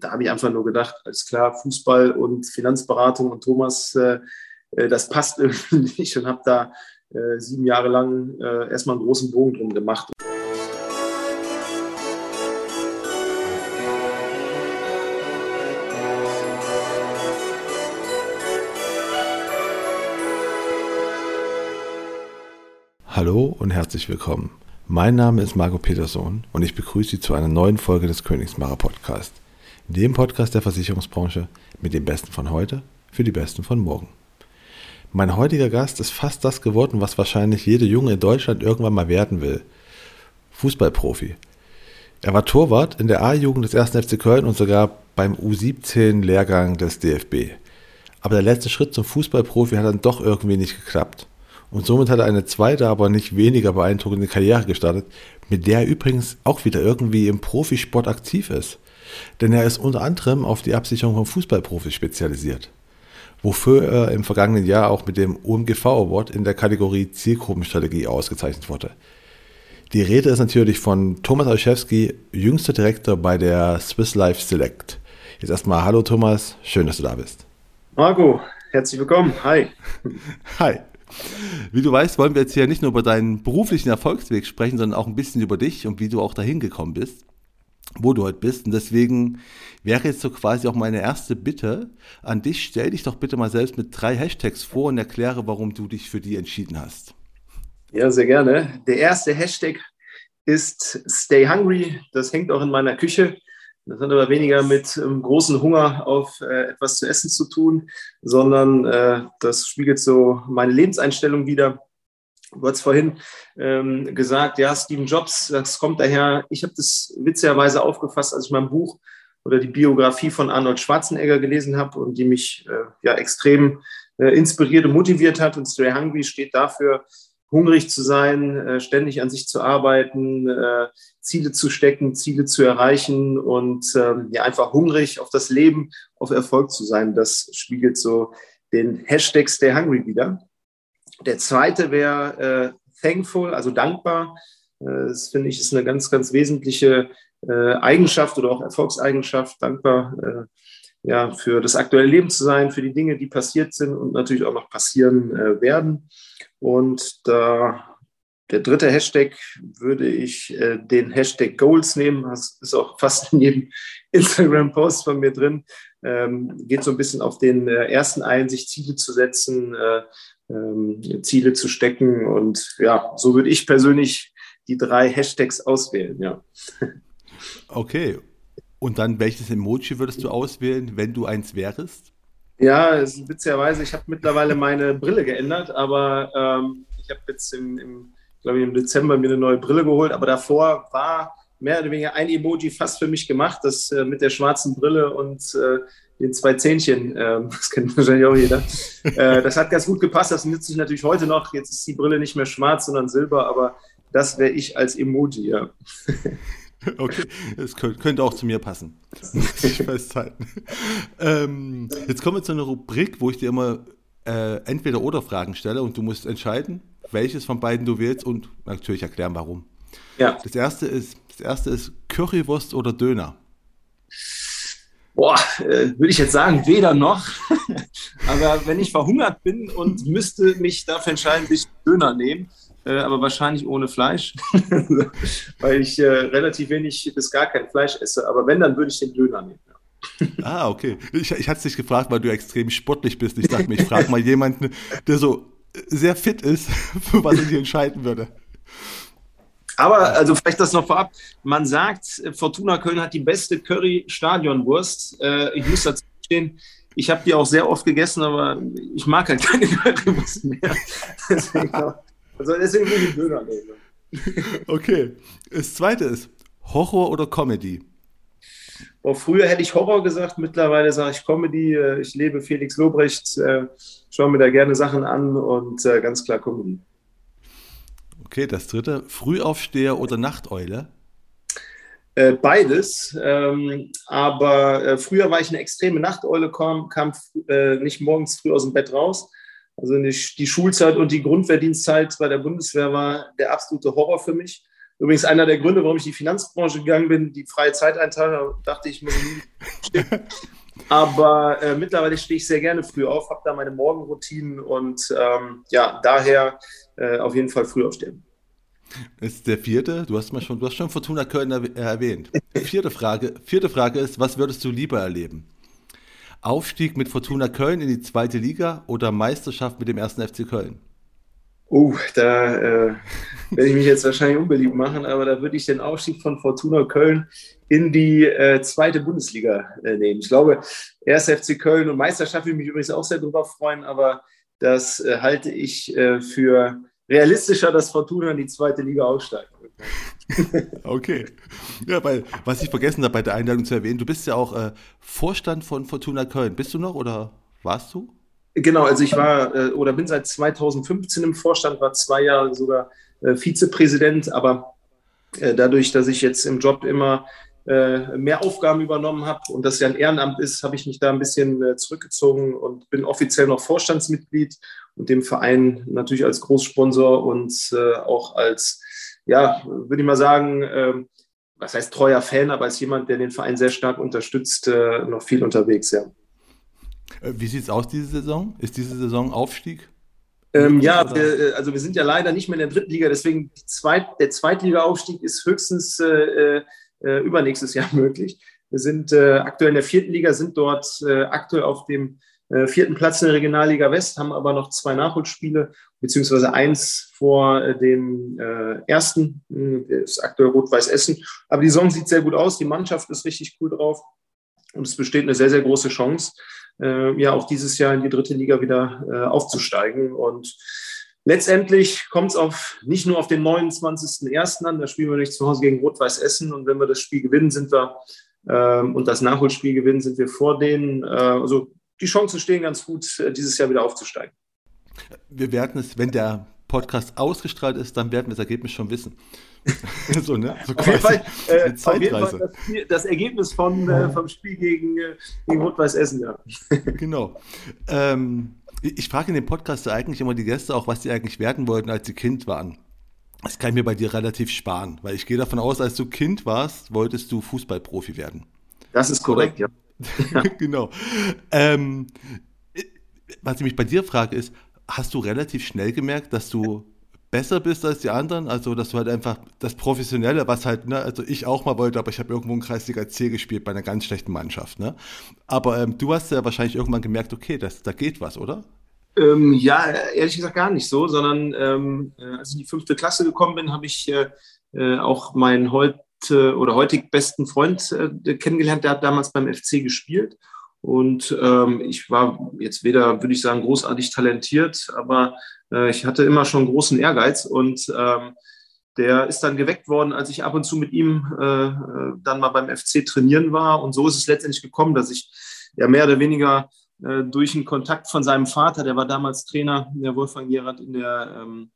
da habe ich einfach nur gedacht, alles klar, Fußball und Finanzberatung und Thomas, äh, äh das passt irgendwie nicht und habe da äh, sieben Jahre lang äh, erstmal einen großen Bogen drum gemacht. Hallo und herzlich willkommen. Mein Name ist Marco Peterson und ich begrüße Sie zu einer neuen Folge des Königsmacher Podcast dem Podcast der Versicherungsbranche mit dem Besten von heute für die Besten von morgen. Mein heutiger Gast ist fast das geworden, was wahrscheinlich jeder Junge in Deutschland irgendwann mal werden will. Fußballprofi. Er war Torwart in der A-Jugend des 1. FC Köln und sogar beim U17-Lehrgang des DFB. Aber der letzte Schritt zum Fußballprofi hat dann doch irgendwie nicht geklappt. Und somit hat er eine zweite, aber nicht weniger beeindruckende Karriere gestartet, mit der er übrigens auch wieder irgendwie im Profisport aktiv ist denn er ist unter anderem auf die Absicherung von Fußballprofis spezialisiert, wofür er im vergangenen Jahr auch mit dem OMGV Award in der Kategorie Zielgruppenstrategie ausgezeichnet wurde. Die Rede ist natürlich von Thomas Olszewski, jüngster Direktor bei der Swiss Life Select. Jetzt erstmal Hallo Thomas, schön, dass du da bist. Marco, herzlich willkommen. Hi. Hi. Wie du weißt, wollen wir jetzt hier nicht nur über deinen beruflichen Erfolgsweg sprechen, sondern auch ein bisschen über dich und wie du auch dahin gekommen bist wo du heute bist. Und deswegen wäre jetzt so quasi auch meine erste Bitte an dich, stell dich doch bitte mal selbst mit drei Hashtags vor und erkläre, warum du dich für die entschieden hast. Ja, sehr gerne. Der erste Hashtag ist Stay Hungry. Das hängt auch in meiner Küche. Das hat aber weniger mit ähm, großem Hunger auf äh, etwas zu essen zu tun, sondern äh, das spiegelt so meine Lebenseinstellung wieder. Du hast vorhin ähm, gesagt, ja, Steven Jobs, das kommt daher. Ich habe das witzigerweise aufgefasst, als ich mein Buch oder die Biografie von Arnold Schwarzenegger gelesen habe und die mich äh, ja extrem äh, inspiriert und motiviert hat. Und Stray Hungry steht dafür, hungrig zu sein, äh, ständig an sich zu arbeiten, äh, Ziele zu stecken, Ziele zu erreichen und ähm, ja einfach hungrig auf das Leben, auf Erfolg zu sein. Das spiegelt so den Hashtag Stay Hungry wieder. Der zweite wäre äh, thankful, also dankbar. Äh, das finde ich ist eine ganz, ganz wesentliche äh, Eigenschaft oder auch Erfolgseigenschaft, dankbar äh, ja, für das aktuelle Leben zu sein, für die Dinge, die passiert sind und natürlich auch noch passieren äh, werden. Und da der dritte Hashtag würde ich äh, den Hashtag Goals nehmen. Das ist auch fast in jedem Instagram-Post von mir drin. Ähm, geht so ein bisschen auf den äh, ersten ein, sich Ziele zu setzen, äh, ähm, Ziele zu stecken. Und ja, so würde ich persönlich die drei Hashtags auswählen, ja. Okay. Und dann welches Emoji würdest du auswählen, wenn du eins wärst? Ja, es ist witzigerweise, ich habe mittlerweile meine Brille geändert, aber ähm, ich habe jetzt im, im glaube ich, im Dezember mir eine neue Brille geholt, aber davor war mehr oder weniger ein Emoji fast für mich gemacht, das äh, mit der schwarzen Brille und äh, den zwei Zähnchen, äh, das kennt wahrscheinlich auch jeder. Äh, das hat ganz gut gepasst, das nützt sich natürlich heute noch. Jetzt ist die Brille nicht mehr schwarz, sondern silber, aber das wäre ich als Emoji, ja. Okay, das könnte auch zu mir passen. Ich festhalten. ähm, jetzt kommen wir zu einer Rubrik, wo ich dir immer äh, entweder oder Fragen stelle und du musst entscheiden, welches von beiden du willst und natürlich erklären, warum. Ja. Das erste ist, das erste ist Currywurst oder Döner. Boah, äh, würde ich jetzt sagen, weder noch. aber wenn ich verhungert bin und müsste mich dafür entscheiden, will ich Döner nehmen, äh, aber wahrscheinlich ohne Fleisch, weil ich äh, relativ wenig bis gar kein Fleisch esse. Aber wenn, dann würde ich den Döner nehmen. Ah, okay. Ich, ich hatte es dich gefragt, weil du extrem sportlich bist. Ich dachte mir, ich frage mal jemanden, der so sehr fit ist, für was sich entscheiden würde. Aber, also vielleicht das noch vorab, man sagt, Fortuna Köln hat die beste Curry-Stadionwurst. Äh, ich muss dazu stehen, ich habe die auch sehr oft gegessen, aber ich mag halt keine Currywurst mehr. deswegen, also deswegen will ich Döner nehmen. Okay. Das zweite ist Horror oder Comedy? Boah, früher hätte ich Horror gesagt, mittlerweile sage ich Comedy. Äh, ich lebe Felix Lobrecht, äh, schaue mir da gerne Sachen an und ganz klar Comedy. Okay, das dritte. Frühaufsteher oder Nachteule? beides. Ähm, aber früher war ich eine extreme Nachteule, kam, kam nicht morgens früh aus dem Bett raus. Also die, die Schulzeit und die Grundverdienstzeit bei der Bundeswehr war der absolute Horror für mich. übrigens einer der Gründe, warum ich in die Finanzbranche gegangen bin, die freie Zeiteinteilung, dachte ich mir nie. Aber äh, mittlerweile stehe ich sehr gerne früh auf, habe da meine Morgenroutinen und ähm, ja, daher äh, auf jeden Fall früh aufstehen. Das ist der vierte. Du hast mal schon, du hast schon Fortuna Köln erwähnt. Vierte Frage, vierte Frage ist, was würdest du lieber erleben? Aufstieg mit Fortuna Köln in die zweite Liga oder Meisterschaft mit dem ersten FC Köln? Oh, da äh, werde ich mich jetzt wahrscheinlich unbeliebt machen, aber da würde ich den Aufstieg von Fortuna Köln in die äh, zweite Bundesliga äh, nehmen. Ich glaube, erst FC Köln und Meisterschaft würde mich übrigens auch sehr darüber freuen, aber das äh, halte ich äh, für realistischer, dass Fortuna in die zweite Liga aussteigt. okay. Ja, weil, was ich vergessen habe bei der Einladung zu erwähnen, du bist ja auch äh, Vorstand von Fortuna Köln. Bist du noch oder warst du? Genau, also ich war äh, oder bin seit 2015 im Vorstand, war zwei Jahre sogar Vizepräsident, aber dadurch, dass ich jetzt im Job immer mehr Aufgaben übernommen habe und das ja ein Ehrenamt ist, habe ich mich da ein bisschen äh, zurückgezogen und bin offiziell noch Vorstandsmitglied und dem Verein natürlich als Großsponsor und äh, auch als, ja, würde ich mal sagen, ähm, was heißt treuer Fan, aber als jemand, der den Verein sehr stark unterstützt, noch viel unterwegs, ja. Wie sieht es aus diese Saison? Ist diese Saison Aufstieg? Ähm, ja, wir, also wir sind ja leider nicht mehr in der dritten Liga, deswegen Zweit, der Zweitliga-Aufstieg ist höchstens äh, äh, übernächstes Jahr möglich. Wir sind äh, aktuell in der vierten Liga, sind dort äh, aktuell auf dem äh, vierten Platz in der Regionalliga West, haben aber noch zwei Nachholspiele, beziehungsweise eins vor äh, dem äh, ersten, äh, ist aktuell Rot-Weiß Essen. Aber die Saison sieht sehr gut aus, die Mannschaft ist richtig cool drauf und es besteht eine sehr, sehr große Chance, äh, ja auch dieses Jahr in die dritte Liga wieder äh, aufzusteigen. Und Letztendlich kommt es auf nicht nur auf den 29.01. an, da spielen wir nicht zu Hause gegen Rot-Weiß Essen und wenn wir das Spiel gewinnen, sind wir ähm, und das Nachholspiel gewinnen, sind wir vor denen. Äh, also die Chancen stehen ganz gut, äh, dieses Jahr wieder aufzusteigen. Wir werden es, wenn der Podcast ausgestrahlt ist, dann werden wir das Ergebnis schon wissen. so, ne? So auf, jeden Fall, äh, jeden Fall das, das Ergebnis von, äh, vom Spiel gegen, äh, gegen Rot-Weiß Essen, ja. genau. Ähm, ich frage in dem Podcast eigentlich immer die Gäste auch, was sie eigentlich werden wollten, als sie Kind waren. Das kann ich mir bei dir relativ sparen, weil ich gehe davon aus, als du Kind warst, wolltest du Fußballprofi werden. Das ist korrekt, ja. genau. Ähm, was ich mich bei dir frage, ist, hast du relativ schnell gemerkt, dass du besser bist als die anderen? Also, dass du halt einfach das Professionelle, was halt, ne, also ich auch mal wollte, aber ich habe irgendwo in Kreisliga C gespielt bei einer ganz schlechten Mannschaft, ne? Aber ähm, du hast ja wahrscheinlich irgendwann gemerkt, okay, das, da geht was, oder? Ähm, ja, ehrlich gesagt gar nicht so, sondern ähm, äh, als ich in die fünfte Klasse gekommen bin, habe ich äh, äh, auch meinen heute oder heutig besten Freund äh, kennengelernt, der hat damals beim FC gespielt. Und ähm, ich war jetzt weder, würde ich sagen, großartig talentiert, aber äh, ich hatte immer schon großen Ehrgeiz und ähm, der ist dann geweckt worden, als ich ab und zu mit ihm äh, äh dann mal beim FC trainieren war. Und so ist es letztendlich gekommen, dass ich ja mehr oder weniger äh, durch einen Kontakt von seinem Vater, der war damals Trainer, der Wolfgang Gerard, in der ähm,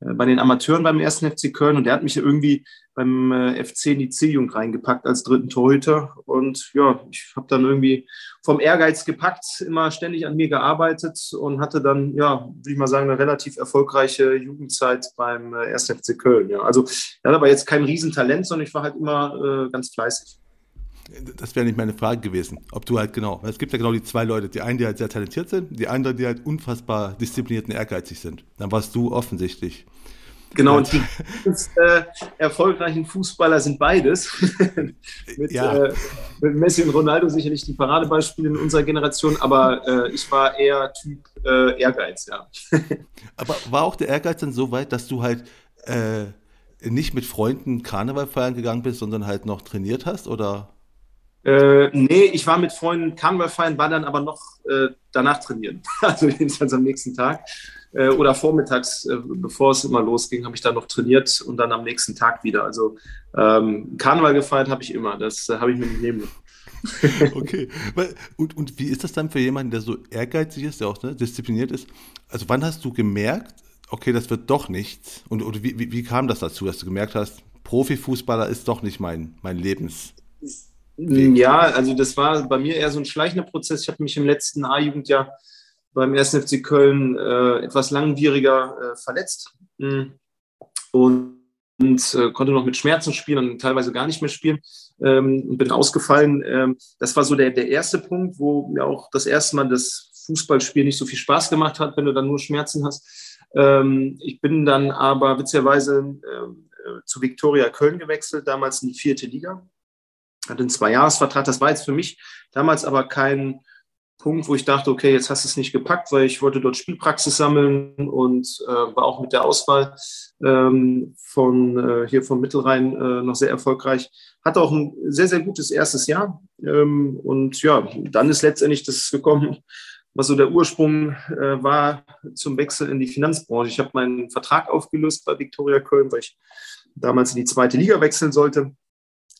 äh, bei den Amateuren beim ersten FC Köln und der hat mich irgendwie beim äh, FC in die C-Jugend reingepackt als dritten Torhüter und ja, ich habe dann irgendwie vom Ehrgeiz gepackt, immer ständig an mir gearbeitet und hatte dann, ja, würde ich mal sagen, eine relativ erfolgreiche Jugendzeit beim äh, ersten FC Köln. Ja. Also ich hatte aber jetzt kein Riesentalent, sondern ich war halt immer äh, ganz fleißig. Das wäre nicht meine Frage gewesen, ob du halt genau, es gibt ja genau die zwei Leute, die einen, die halt sehr talentiert sind, die anderen, die halt unfassbar diszipliniert und ehrgeizig sind. Dann warst du offensichtlich Genau, und die äh, erfolgreichen Fußballer sind beides. mit, ja. äh, mit, Messi und Ronaldo sicherlich die Paradebeispiele in unserer Generation, aber äh, ich war eher Typ äh, Ehrgeiz, ja. aber war auch der Ehrgeiz dann so weit, dass du halt äh, nicht mit Freunden Karneval feiern gegangen bist, sondern halt noch trainiert hast, oder? Äh, nee, ich war mit Freunden Karneval feiern, war dann aber noch äh, danach trainieren. Also jedenfalls am nächsten Tag äh, oder vormittags, äh, bevor es immer losging, habe ich dann noch trainiert und dann am nächsten Tag wieder. Also ähm, Karneval gefeiert habe ich immer. Das äh, habe ich mir nicht nehmen okay. Und, und wie ist das dann für jemanden, der so ehrgeizig ist, der auch ne, diszipliniert ist? Also wann hast du gemerkt, okay, das wird doch nichts? Und oder wie, wie, wie kam das dazu, dass du gemerkt hast, Profifußballer ist doch nicht mein, mein Lebens? Ja, also das war bei mir eher so ein schleichender Prozess. Ich habe mich im letzten A-Jugendjahr beim 1. FC Köln äh, etwas langwieriger äh, verletzt. Mhm. Und und äh, konnte noch mit Schmerzen spielen und teilweise gar nicht mehr spielen ähm, und bin ausgefallen. Ähm, das war so der, der erste Punkt, wo mir auch das erste Mal das Fußballspiel nicht so viel Spaß gemacht hat, wenn du dann nur Schmerzen hast. Ähm, ich bin dann aber witzigerweise ähm, äh, zu Viktoria Köln gewechselt, damals in die vierte Liga. Hatte einen Zweijahresvertrag. Das war jetzt für mich damals aber kein Punkt, wo ich dachte, okay, jetzt hast du es nicht gepackt, weil ich wollte dort Spielpraxis sammeln und äh, war auch mit der Auswahl ähm, von äh, hier vom Mittelrhein äh, noch sehr erfolgreich. Hatte auch ein sehr, sehr gutes erstes Jahr. Ähm, und ja, dann ist letztendlich das gekommen, was so der Ursprung äh, war zum Wechsel in die Finanzbranche. Ich habe meinen Vertrag aufgelöst bei Viktoria Köln, weil ich damals in die zweite Liga wechseln sollte.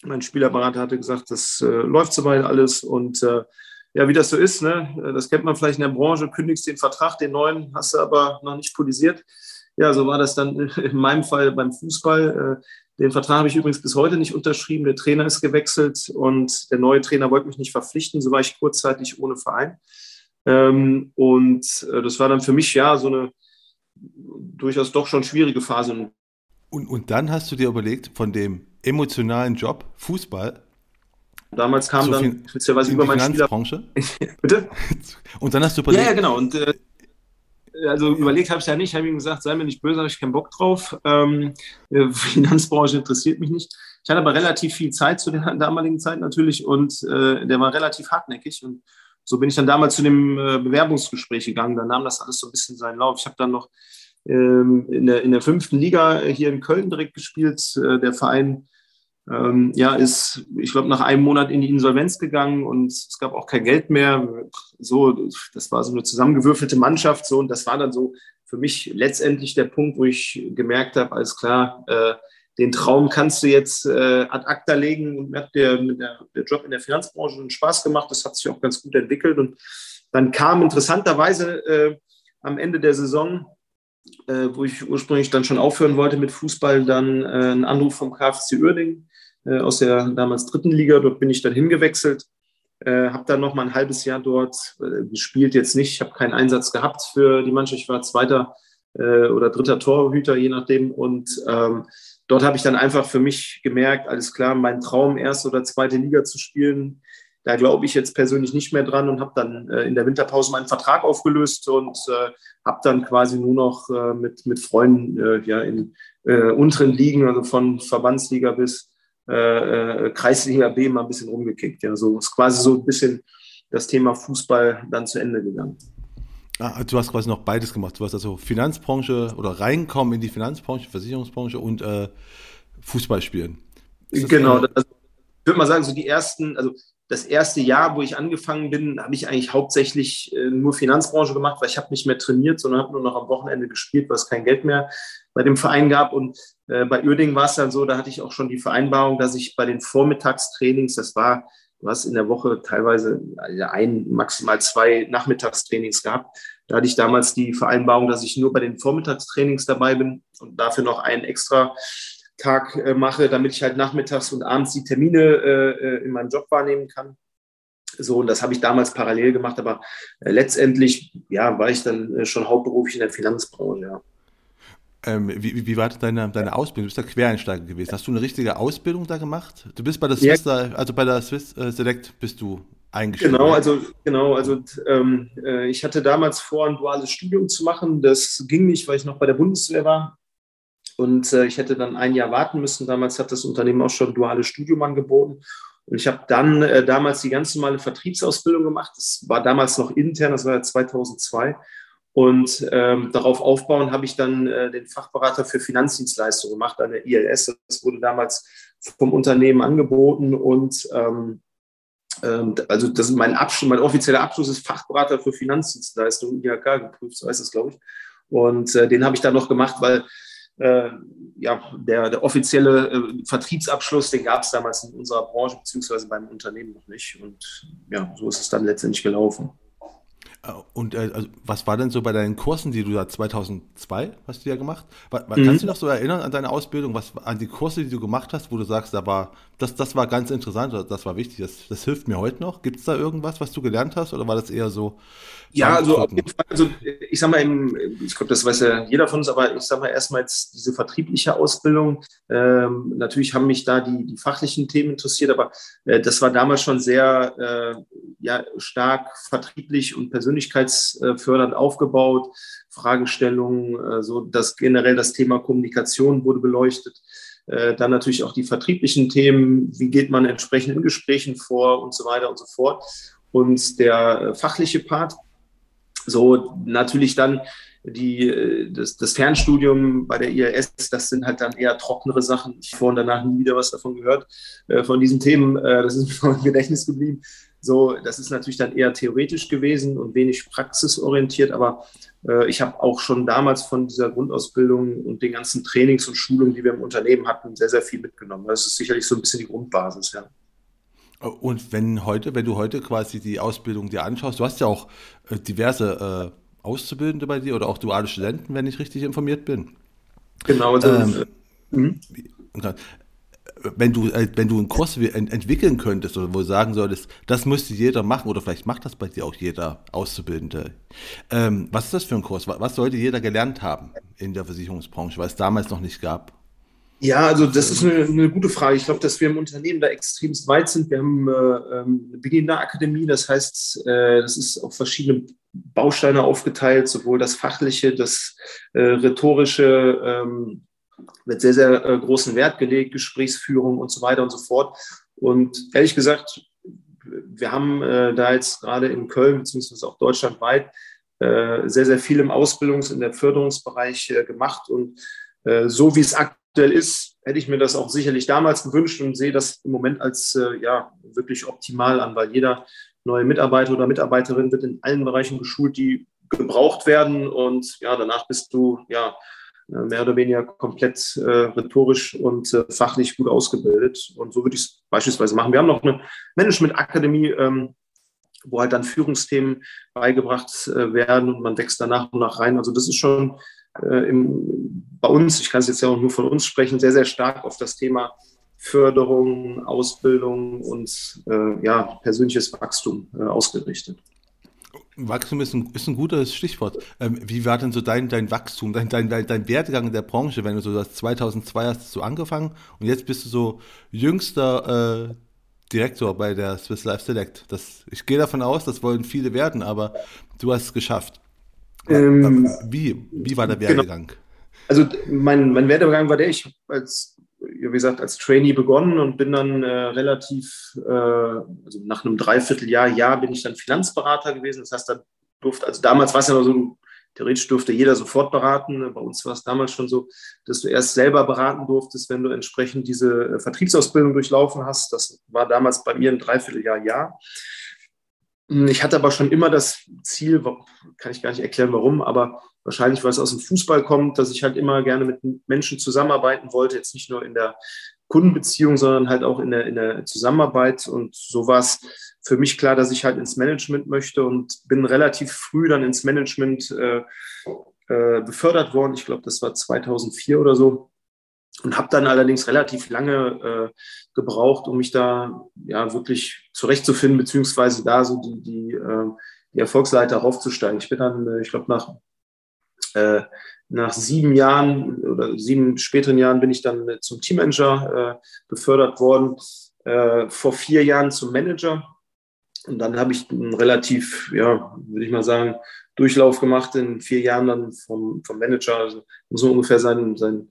Mein Spielerberater hatte gesagt, das äh, läuft soweit alles und äh, ja, wie das so ist, ne? das kennt man vielleicht in der Branche, kündigst den Vertrag, den neuen, hast du aber noch nicht politisiert. Ja, so war das dann in meinem Fall beim Fußball. Äh, den Vertrag habe ich übrigens bis heute nicht unterschrieben. Der Trainer ist gewechselt und der neue Trainer wollte mich nicht verpflichten. So war ich kurzzeitig ohne Verein. Ähm, und äh, das war dann für mich ja so eine durchaus doch schon schwierige Phase. Und, und dann hast du dir überlegt, von dem emotionalen Job Fußball Damals kam so dann spezielweise über meinen Finanzbranche. Bitte? Und dann hast du überlegt. Ja, ja genau. Und äh, also überlegt habe ich ja nicht. Ich habe ihm gesagt, sei mir nicht böse, habe ich keinen Bock drauf. Ähm, äh, Finanzbranche interessiert mich nicht. Ich hatte aber relativ viel Zeit zu der damaligen Zeit natürlich und äh, der war relativ hartnäckig. Und so bin ich dann damals zu dem äh, Bewerbungsgespräch gegangen. Dann nahm das alles so ein bisschen seinen Lauf. Ich habe dann noch ähm, in, der, in der fünften Liga hier in Köln direkt gespielt. Äh, der Verein ähm, ja, ist, ich glaube, nach einem Monat in die Insolvenz gegangen und es gab auch kein Geld mehr. So, das war so eine zusammengewürfelte Mannschaft. So, und das war dann so für mich letztendlich der Punkt, wo ich gemerkt habe, alles klar, äh, den Traum kannst du jetzt äh, ad acta legen und mir hat der, der, der Job in der Finanzbranche einen Spaß gemacht. Das hat sich auch ganz gut entwickelt. Und dann kam interessanterweise äh, am Ende der Saison äh, wo ich ursprünglich dann schon aufhören wollte mit Fußball, dann äh, ein Anruf vom KfC Uerdingen äh, aus der damals dritten Liga. Dort bin ich dann hingewechselt, äh, habe dann noch mal ein halbes Jahr dort äh, gespielt. Jetzt nicht, ich habe keinen Einsatz gehabt für die Mannschaft. Ich war zweiter äh, oder dritter Torhüter, je nachdem. Und ähm, dort habe ich dann einfach für mich gemerkt, alles klar, mein Traum, erste oder zweite Liga zu spielen, da glaube ich jetzt persönlich nicht mehr dran und habe dann äh, in der Winterpause meinen Vertrag aufgelöst und äh, habe dann quasi nur noch äh, mit, mit Freunden äh, ja, in äh, unteren Ligen, also von Verbandsliga bis äh, Kreisliga B mal ein bisschen rumgekickt. Ja, so ist quasi so ein bisschen das Thema Fußball dann zu Ende gegangen. Ah, du hast quasi noch beides gemacht. Du hast also Finanzbranche oder reinkommen in die Finanzbranche, Versicherungsbranche und Fußball spielen. Genau, also, ich würde mal sagen, so die ersten, also das erste Jahr, wo ich angefangen bin, habe ich eigentlich hauptsächlich äh, nur Finanzbranche gemacht, weil ich habe nicht mehr trainiert, sondern habe nur noch am Wochenende gespielt, weil es kein Geld mehr bei dem Verein gab. Und äh, bei Uerdingen war es dann so, da hatte ich auch schon die Vereinbarung, dass ich bei den Vormittagstrainings, das war, du hast in der Woche teilweise ein, maximal zwei Nachmittagstrainings gehabt. Da hatte ich damals die Vereinbarung, dass ich nur bei den Vormittagstrainings dabei bin und dafür noch einen extra Tag äh, mache, damit ich halt nachmittags und abends die Termine äh, äh, in meinem Job wahrnehmen kann. So, und das habe ich damals parallel gemacht, aber äh, letztendlich, ja, war ich dann äh, schon hauptberuflich in der Finanzbranche, ja. Ähm, wie, wie war deine, deine Ausbildung? Du bist ja Quereinsteiger gewesen. Hast du eine richtige Ausbildung da gemacht? Du bist bei der Swiss, ja. da, also bei der Swiss äh, Select bist du eingestellt. Genau, also genau, also ähm, ich hatte damals vor, ein duales Studium zu machen. Das ging nicht, weil ich noch bei der Bundeswehr war. Und äh, ich hätte dann ein Jahr warten müssen. Damals hat das Unternehmen auch schon duales Studium angeboten. Und ich habe dann äh, damals die ganz normale Vertriebsausbildung gemacht. Das war damals noch intern, das war ja 2002. Und ähm, darauf aufbauen habe ich dann äh, den Fachberater für Finanzdienstleistungen gemacht an der ILS. Das wurde damals vom Unternehmen angeboten und ähm, ähm, also das ist mein Abschluss, mein offizieller Abschluss ist Fachberater für Finanzdienstleistungen, IHK geprüft, so heißt es, glaube ich. Und äh, den habe ich dann noch gemacht, weil äh, ja, der, der offizielle äh, Vertriebsabschluss, den gab es damals in unserer Branche beziehungsweise beim Unternehmen noch nicht. Und ja, so ist es dann letztendlich gelaufen. Äh, und äh, also, was war denn so bei deinen Kursen, die du da 2002 hast du ja gemacht? War, mhm. Kannst du dich noch so erinnern an deine Ausbildung, was an die Kurse, die du gemacht hast, wo du sagst, da war das, das war ganz interessant, das war wichtig, das, das hilft mir heute noch. Gibt es da irgendwas, was du gelernt hast, oder war das eher so? Ja, also auf jeden Fall, also ich sag mal, im, ich glaube, das weiß ja jeder von uns, aber ich sag mal erstmal jetzt diese vertriebliche Ausbildung. Ähm, natürlich haben mich da die, die fachlichen Themen interessiert, aber äh, das war damals schon sehr äh, ja, stark vertrieblich und persönlichkeitsfördernd aufgebaut. Fragestellungen, äh, so dass generell das Thema Kommunikation wurde beleuchtet. Äh, dann natürlich auch die vertrieblichen Themen, wie geht man entsprechend in Gesprächen vor und so weiter und so fort. Und der äh, fachliche Part, so natürlich dann die, das, das Fernstudium bei der IRS, das sind halt dann eher trockenere Sachen. Ich vor und danach nie wieder was davon gehört, von diesen Themen. Das ist mir im Gedächtnis geblieben. So, das ist natürlich dann eher theoretisch gewesen und wenig praxisorientiert, aber äh, ich habe auch schon damals von dieser Grundausbildung und den ganzen Trainings und Schulungen, die wir im Unternehmen hatten, sehr, sehr viel mitgenommen. Das ist sicherlich so ein bisschen die Grundbasis, ja. Und wenn heute, wenn du heute quasi die Ausbildung dir anschaust, du hast ja auch äh, diverse äh, Auszubildende bei dir oder auch duale Studenten, wenn ich richtig informiert bin. Genau. Also, ähm, äh, wenn du, äh, wenn du einen Kurs ent entwickeln könntest oder wo du sagen solltest, das müsste jeder machen oder vielleicht macht das bei dir auch jeder Auszubildende. Ähm, was ist das für ein Kurs? Was sollte jeder gelernt haben in der Versicherungsbranche, weil es damals noch nicht gab? Ja, also das ist eine, eine gute Frage. Ich glaube, dass wir im Unternehmen da extremst weit sind. Wir haben äh, ähm, eine Beginnerakademie, das heißt, äh, das ist auf verschiedene Bausteine aufgeteilt, sowohl das Fachliche, das äh, Rhetorische, ähm, wird sehr, sehr äh, großen Wert gelegt, Gesprächsführung und so weiter und so fort. Und ehrlich gesagt, wir haben äh, da jetzt gerade in Köln, beziehungsweise auch deutschlandweit, äh, sehr, sehr viel im Ausbildungs- und im Förderungsbereich gemacht. Und so wie es aktuell ist, hätte ich mir das auch sicherlich damals gewünscht und sehe das im Moment als ja, wirklich optimal an, weil jeder neue Mitarbeiter oder Mitarbeiterin wird in allen Bereichen geschult, die gebraucht werden. Und ja, danach bist du ja mehr oder weniger komplett äh, rhetorisch und äh, fachlich gut ausgebildet. Und so würde ich es beispielsweise machen. Wir haben noch eine Management-Akademie, ähm, wo halt dann Führungsthemen beigebracht äh, werden und man wächst danach und nach rein. Also das ist schon äh, im, bei uns, ich kann es jetzt ja auch nur von uns sprechen, sehr, sehr stark auf das Thema Förderung, Ausbildung und äh, ja, persönliches Wachstum ausgerichtet. Wachstum ist ein, ist ein gutes Stichwort. Ähm, wie war denn so dein, dein Wachstum, dein, dein, dein, dein Werdegang in der Branche, wenn du so das 2002 hast so angefangen und jetzt bist du so jüngster äh, Direktor bei der Swiss Life Select. Das, ich gehe davon aus, das wollen viele werden, aber du hast es geschafft. Ähm, wie, wie war der. Werdegang? Genau. Also mein, mein Werdegang war der, ich als wie gesagt, als Trainee begonnen und bin dann äh, relativ, äh, also nach einem Dreivierteljahr, Jahr bin ich dann Finanzberater gewesen. Das heißt, da durfte, also damals war es ja noch so, theoretisch durfte jeder sofort beraten. Bei uns war es damals schon so, dass du erst selber beraten durftest, wenn du entsprechend diese äh, Vertriebsausbildung durchlaufen hast. Das war damals bei mir ein Dreivierteljahr, Jahr. Ich hatte aber schon immer das Ziel, kann ich gar nicht erklären, warum, aber wahrscheinlich, weil es aus dem Fußball kommt, dass ich halt immer gerne mit Menschen zusammenarbeiten wollte, jetzt nicht nur in der Kundenbeziehung, sondern halt auch in der, in der Zusammenarbeit. Und so war es für mich klar, dass ich halt ins Management möchte und bin relativ früh dann ins Management äh, äh, befördert worden. Ich glaube, das war 2004 oder so. Und habe dann allerdings relativ lange äh, gebraucht, um mich da ja wirklich zurechtzufinden, beziehungsweise da so die, die, äh, die Erfolgsleiter raufzusteigen. Ich bin dann, äh, ich glaube, nach äh, nach sieben Jahren oder sieben späteren Jahren bin ich dann zum Teammanager äh, befördert worden. Äh, vor vier Jahren zum Manager. Und dann habe ich einen relativ, ja, würde ich mal sagen, Durchlauf gemacht in vier Jahren dann vom, vom Manager. Also muss man ungefähr sein, sein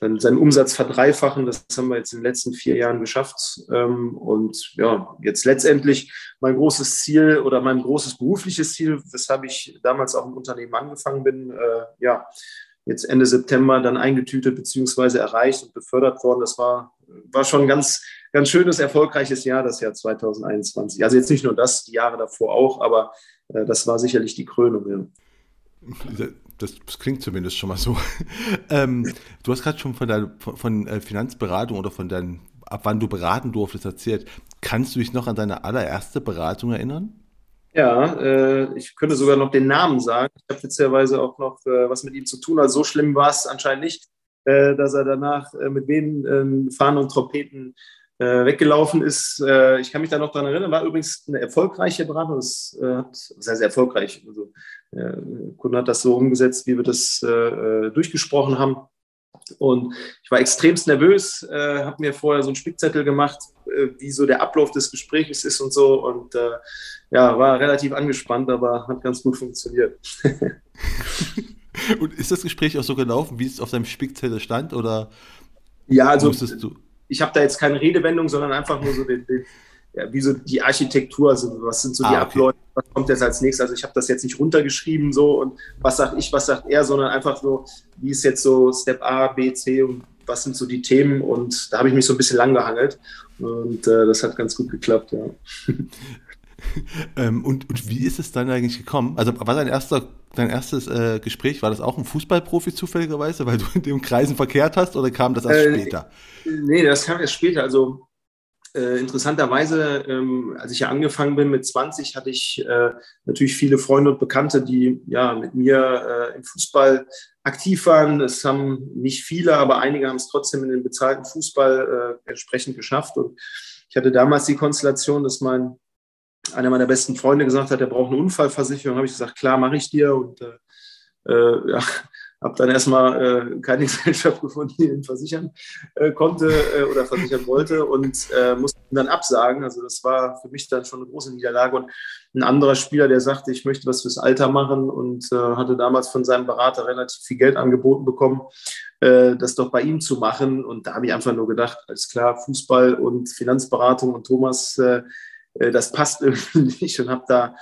seinen, seinen Umsatz verdreifachen. Das haben wir jetzt in den letzten vier Jahren geschafft. Ähm, und ja, jetzt letztendlich mein großes Ziel oder mein großes berufliches Ziel, weshalb ich damals auch im Unternehmen angefangen bin, äh, ja, jetzt Ende September dann eingetütet bzw. erreicht und befördert worden. Das war, war schon ein ganz, ganz schönes, erfolgreiches Jahr, das Jahr 2021. Also jetzt nicht nur das, die Jahre davor auch, aber äh, das war sicherlich die Krönung. Ja das, das, klingt zumindest schon mal so. ähm, du hast gerade schon von deiner von, von äh, Finanzberatung oder von deinem, ab wann du beraten durftest, erzählt. Kannst du dich noch an deine allererste Beratung erinnern? Ja, äh, ich könnte sogar noch den Namen sagen. Ich habe witzigerweise auch noch äh, was mit ihm zu tun. Also so schlimm war es anscheinend nicht, äh, dass er danach äh, mit wem ähm, Fahnen und Trompeten äh, weggelaufen ist. Äh, ich kann mich da noch daran erinnern, war übrigens eine erfolgreiche Beratung. Das hat sehr, sehr erfolgreich. Also, der Kunde hat das so umgesetzt, wie wir das durchgesprochen haben. Und ich war extremst nervös, äh, habe mir vorher so einen Spickzettel gemacht, äh, wie so der Ablauf des Gesprächs ist und so. Und äh, ja, war relativ angespannt, aber hat ganz gut funktioniert. und ist das Gespräch auch so gelaufen, wie es auf deinem Spickzettel stand? Oder ja, also ich habe da jetzt keine Redewendung, sondern einfach nur so den, den ja, wie so die Architektur, also was sind so die ah, okay. Abläufe, was kommt jetzt als nächstes? Also ich habe das jetzt nicht runtergeschrieben so und was sagt ich, was sagt er, sondern einfach so, wie ist jetzt so Step A, B, C und was sind so die Themen und da habe ich mich so ein bisschen lang gehangelt und äh, das hat ganz gut geklappt, ja. ähm, und, und wie ist es dann eigentlich gekommen? Also war dein erster, dein erstes äh, Gespräch, war das auch ein Fußballprofi zufälligerweise, weil du in dem Kreisen verkehrt hast oder kam das erst äh, später? Nee, das kam erst später. Also äh, interessanterweise, ähm, als ich ja angefangen bin mit 20, hatte ich äh, natürlich viele Freunde und Bekannte, die ja mit mir äh, im Fußball aktiv waren. Es haben nicht viele, aber einige haben es trotzdem in den bezahlten Fußball äh, entsprechend geschafft. Und ich hatte damals die Konstellation, dass mein einer meiner besten Freunde gesagt hat, er braucht eine Unfallversicherung, habe ich gesagt, klar, mache ich dir. Und äh, äh ja, habe dann erstmal äh, keine Gesellschaft gefunden, die ihn versichern äh, konnte äh, oder versichern wollte und äh, musste ihn dann absagen. Also das war für mich dann schon eine große Niederlage. Und ein anderer Spieler, der sagte, ich möchte was fürs Alter machen und äh, hatte damals von seinem Berater relativ viel Geld angeboten bekommen, das doch bei ihm zu machen. Und da habe ich einfach nur gedacht, alles klar, Fußball und Finanzberatung und Thomas, das passt irgendwie nicht und habe da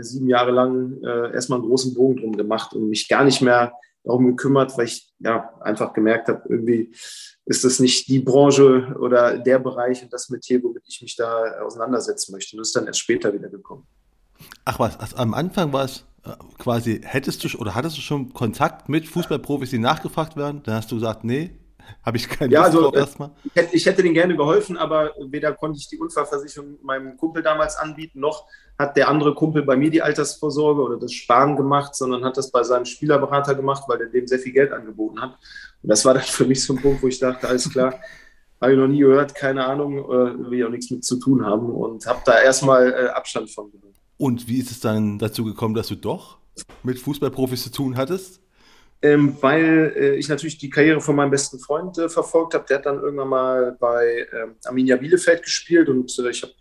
sieben Jahre lang erstmal einen großen Bogen drum gemacht und mich gar nicht mehr darum gekümmert, weil ich ja einfach gemerkt habe, irgendwie ist das nicht die Branche oder der Bereich und das Metier, womit ich mich da auseinandersetzen möchte. Und das ist dann erst später wieder gekommen. Ach was, also am Anfang war es äh, quasi, hättest du oder hattest du schon Kontakt mit Fußballprofis, die nachgefragt werden? Dann hast du gesagt, nee, habe ich keine ja, Lust also, erstmal. Ich hätte, ich hätte denen gerne geholfen, aber weder konnte ich die Unfallversicherung meinem Kumpel damals anbieten, noch hat der andere Kumpel bei mir die Altersvorsorge oder das Sparen gemacht, sondern hat das bei seinem Spielerberater gemacht, weil er dem sehr viel Geld angeboten hat. Und das war dann für mich so ein Punkt, wo ich dachte, alles klar, habe ich noch nie gehört, keine Ahnung, äh, will ich auch nichts mit zu tun haben und habe da erstmal äh, Abstand von genommen. Und wie ist es dann dazu gekommen, dass du doch mit Fußballprofis zu tun hattest? Ähm, weil äh, ich natürlich die Karriere von meinem besten Freund äh, verfolgt habe. Der hat dann irgendwann mal bei ähm, Arminia Bielefeld gespielt und äh, ich habe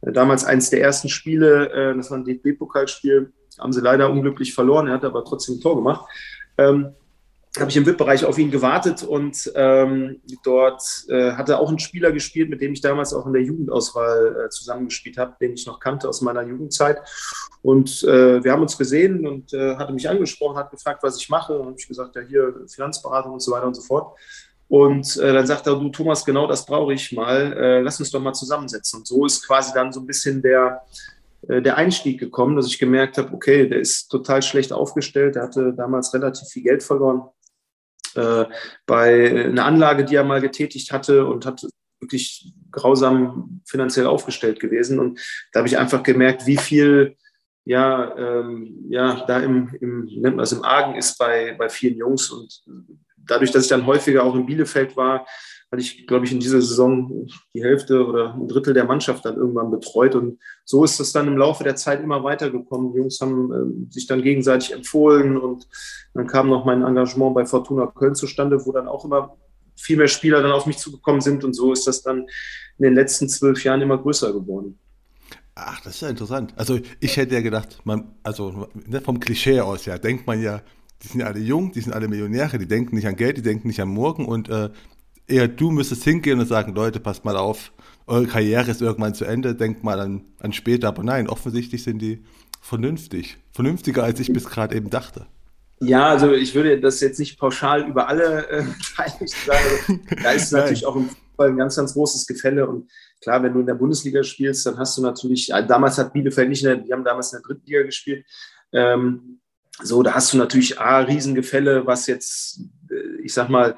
äh, damals eines der ersten Spiele, äh, das war ein DFB-Pokalspiel, haben sie leider unglücklich verloren. Er hat aber trotzdem ein Tor gemacht. Ähm, habe ich im VIP-Bereich auf ihn gewartet und ähm, dort äh, hatte auch ein Spieler gespielt, mit dem ich damals auch in der Jugendauswahl äh, zusammengespielt habe, den ich noch kannte aus meiner Jugendzeit. Und äh, wir haben uns gesehen und äh, hatte mich angesprochen, hat gefragt, was ich mache. Und ich gesagt, ja, hier Finanzberatung und so weiter und so fort. Und äh, dann sagt er, du Thomas, genau das brauche ich mal. Äh, lass uns doch mal zusammensetzen. Und so ist quasi dann so ein bisschen der, äh, der Einstieg gekommen, dass ich gemerkt habe, okay, der ist total schlecht aufgestellt. Der hatte damals relativ viel Geld verloren äh, bei einer Anlage, die er mal getätigt hatte und hat wirklich grausam finanziell aufgestellt gewesen. Und da habe ich einfach gemerkt, wie viel ja, ähm, ja da im, im, nennt man das, im Argen ist bei, bei vielen Jungs. Und dadurch, dass ich dann häufiger auch in Bielefeld war, hatte ich, glaube ich, in dieser Saison die Hälfte oder ein Drittel der Mannschaft dann irgendwann betreut. Und so ist es dann im Laufe der Zeit immer weitergekommen. Die Jungs haben äh, sich dann gegenseitig empfohlen und dann kam noch mein Engagement bei Fortuna Köln zustande, wo dann auch immer viel mehr Spieler dann auf mich zugekommen sind. Und so ist das dann in den letzten zwölf Jahren immer größer geworden. Ach, das ist ja interessant. Also ich hätte ja gedacht, man, also ne, vom Klischee aus ja, denkt man ja, die sind alle jung, die sind alle Millionäre, die denken nicht an Geld, die denken nicht an morgen und äh, eher du müsstest hingehen und sagen, Leute, passt mal auf, eure Karriere ist irgendwann zu Ende, denkt mal an, an später. Aber nein, offensichtlich sind die vernünftig. Vernünftiger, als ich bis gerade eben dachte. Ja, also ich würde das jetzt nicht pauschal über alle äh, sagen. Da ist natürlich auch im Fußball ein ganz, ganz großes Gefälle. Und klar, wenn du in der Bundesliga spielst, dann hast du natürlich, damals hat Bielefeld nicht, in der, die haben damals in der dritten Liga gespielt. Ähm, so, da hast du natürlich A, Riesengefälle, was jetzt, äh, ich sag mal,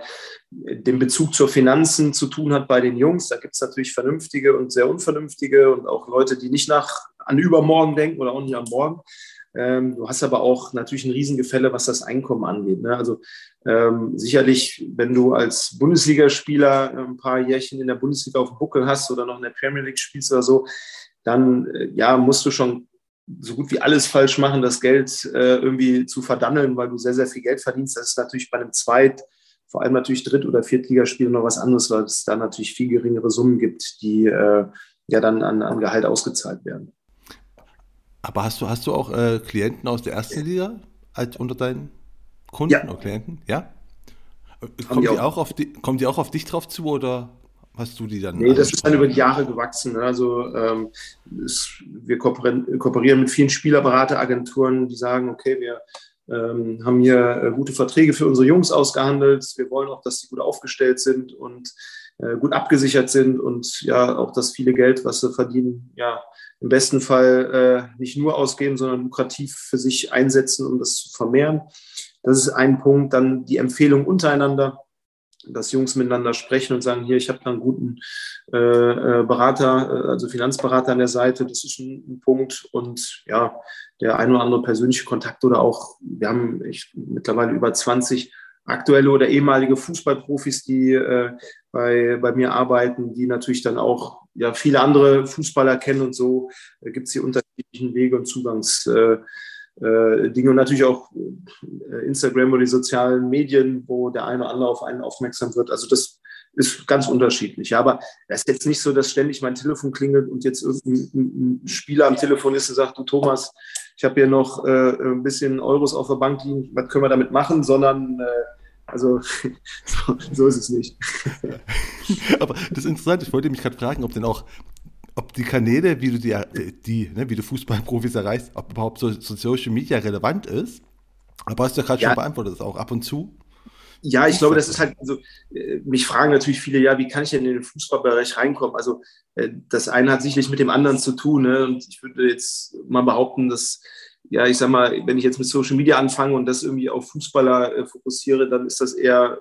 den Bezug zur Finanzen zu tun hat bei den Jungs. Da gibt es natürlich vernünftige und sehr unvernünftige und auch Leute, die nicht nach an übermorgen denken oder auch nicht an morgen. Ähm, du hast aber auch natürlich ein Riesengefälle, was das Einkommen angeht. Ne? Also ähm, sicherlich, wenn du als Bundesligaspieler ein paar Jährchen in der Bundesliga auf dem Buckel hast oder noch in der Premier League spielst oder so, dann äh, ja, musst du schon so gut wie alles falsch machen, das Geld äh, irgendwie zu verdammeln, weil du sehr, sehr viel Geld verdienst. Das ist natürlich bei einem Zweit-, vor allem natürlich Dritt- oder Viertligaspiel noch was anderes, weil es da natürlich viel geringere Summen gibt, die äh, ja dann an, an Gehalt ausgezahlt werden. Aber hast du, hast du auch äh, Klienten aus der ersten Liga als unter deinen Kunden ja. oder Klienten? Ja? Kommen die, auch. auf die, kommen die auch auf dich drauf zu oder hast du die dann? Nee, das ist dann über die Jahre gewachsen. Ne? Also ähm, es, wir kooperieren, kooperieren, mit vielen Spielerberateragenturen, die sagen, okay, wir ähm, haben hier äh, gute Verträge für unsere Jungs ausgehandelt. Wir wollen auch, dass sie gut aufgestellt sind und äh, gut abgesichert sind und ja auch das viele Geld, was sie verdienen, ja im besten Fall äh, nicht nur ausgeben, sondern lukrativ für sich einsetzen, um das zu vermehren. Das ist ein Punkt. Dann die Empfehlung untereinander, dass Jungs miteinander sprechen und sagen, hier, ich habe da einen guten äh, äh Berater, äh, also Finanzberater an der Seite. Das ist ein, ein, Punkt. Und ja, der ein oder andere persönliche Kontakt oder auch, wir haben ich, mittlerweile über 20 aktuelle oder ehemalige Fußballprofis, die äh, bei, bei mir arbeiten, die natürlich dann auch ja, viele andere Fußballer kennen und so äh, gibt es hier unterschiedlichen Wege und Zugangsdinge äh, äh, und natürlich auch äh, Instagram oder die sozialen Medien, wo der eine oder andere auf einen aufmerksam wird. Also das ist ganz unterschiedlich. Ja, aber es ist jetzt nicht so, dass ständig mein Telefon klingelt und jetzt irgendein Spieler am Telefon ist und sagt, du Thomas, ich habe hier noch äh, ein bisschen Euros auf der Bank liegen, was können wir damit machen, sondern äh, also so, so, ist es nicht. Aber das ist interessant, ich wollte mich gerade fragen, ob denn auch, ob die Kanäle, wie du die, die ne, wie du Fußballprofis erreichst, ob überhaupt so, so Social Media relevant ist. Aber hast du ja gerade ja. schon beantwortet, das auch ab und zu. Ja, ich glaube, das ist halt, also äh, mich fragen natürlich viele, ja, wie kann ich denn in den Fußballbereich reinkommen? Also äh, das eine hat sicherlich mit dem anderen zu tun. Ne? Und ich würde jetzt mal behaupten, dass ja, ich sag mal, wenn ich jetzt mit Social Media anfange und das irgendwie auf Fußballer äh, fokussiere, dann ist das eher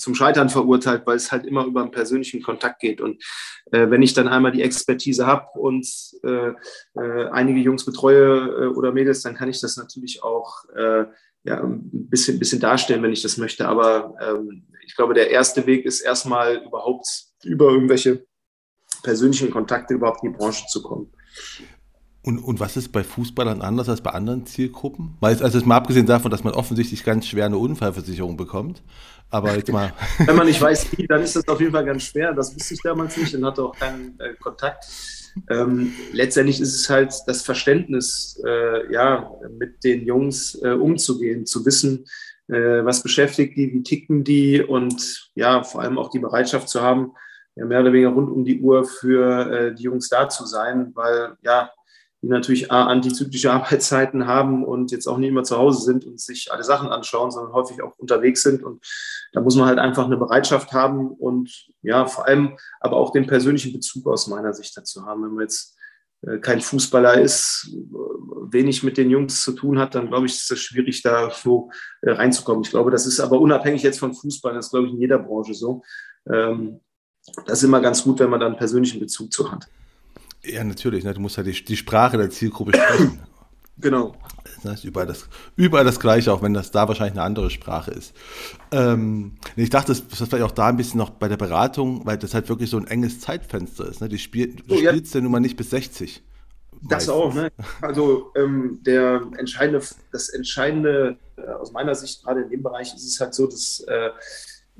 zum Scheitern verurteilt, weil es halt immer über einen persönlichen Kontakt geht. Und äh, wenn ich dann einmal die Expertise habe und äh, äh, einige Jungs betreue äh, oder Mädels, dann kann ich das natürlich auch äh, ja, ein bisschen, bisschen darstellen, wenn ich das möchte. Aber ähm, ich glaube, der erste Weg ist erstmal überhaupt über irgendwelche persönlichen Kontakte überhaupt in die Branche zu kommen. Und, und was ist bei Fußballern anders als bei anderen Zielgruppen? Weil, also mal abgesehen davon, dass man offensichtlich ganz schwer eine Unfallversicherung bekommt. Aber jetzt mal. Wenn man nicht weiß, wie, dann ist das auf jeden Fall ganz schwer. Das wusste ich damals nicht und hatte auch keinen äh, Kontakt. Ähm, letztendlich ist es halt das Verständnis, äh, ja, mit den Jungs äh, umzugehen, zu wissen, äh, was beschäftigt die, wie ticken die und ja, vor allem auch die Bereitschaft zu haben, ja, mehr oder weniger rund um die Uhr für äh, die Jungs da zu sein, weil ja, die natürlich antizyklische Arbeitszeiten haben und jetzt auch nicht immer zu Hause sind und sich alle Sachen anschauen, sondern häufig auch unterwegs sind. Und da muss man halt einfach eine Bereitschaft haben und ja, vor allem aber auch den persönlichen Bezug aus meiner Sicht dazu haben. Wenn man jetzt äh, kein Fußballer ist, wenig mit den Jungs zu tun hat, dann glaube ich, ist es schwierig, da so äh, reinzukommen. Ich glaube, das ist aber unabhängig jetzt von Fußball, das ist, glaube ich, in jeder Branche so. Ähm, das ist immer ganz gut, wenn man da einen persönlichen Bezug zu hat. Ja, natürlich. Ne? Du musst halt die, die Sprache der Zielgruppe sprechen. Genau. Das heißt, überall das, überall das Gleiche, auch wenn das da wahrscheinlich eine andere Sprache ist. Ähm, ich dachte, das, das vielleicht auch da ein bisschen noch bei der Beratung, weil das halt wirklich so ein enges Zeitfenster ist. Ne? Die Spiel, du oh, spielst ja nun mal nicht bis 60. Das meistens. auch, ne? Also ähm, der entscheidende, das Entscheidende äh, aus meiner Sicht, gerade in dem Bereich, ist es halt so, dass äh,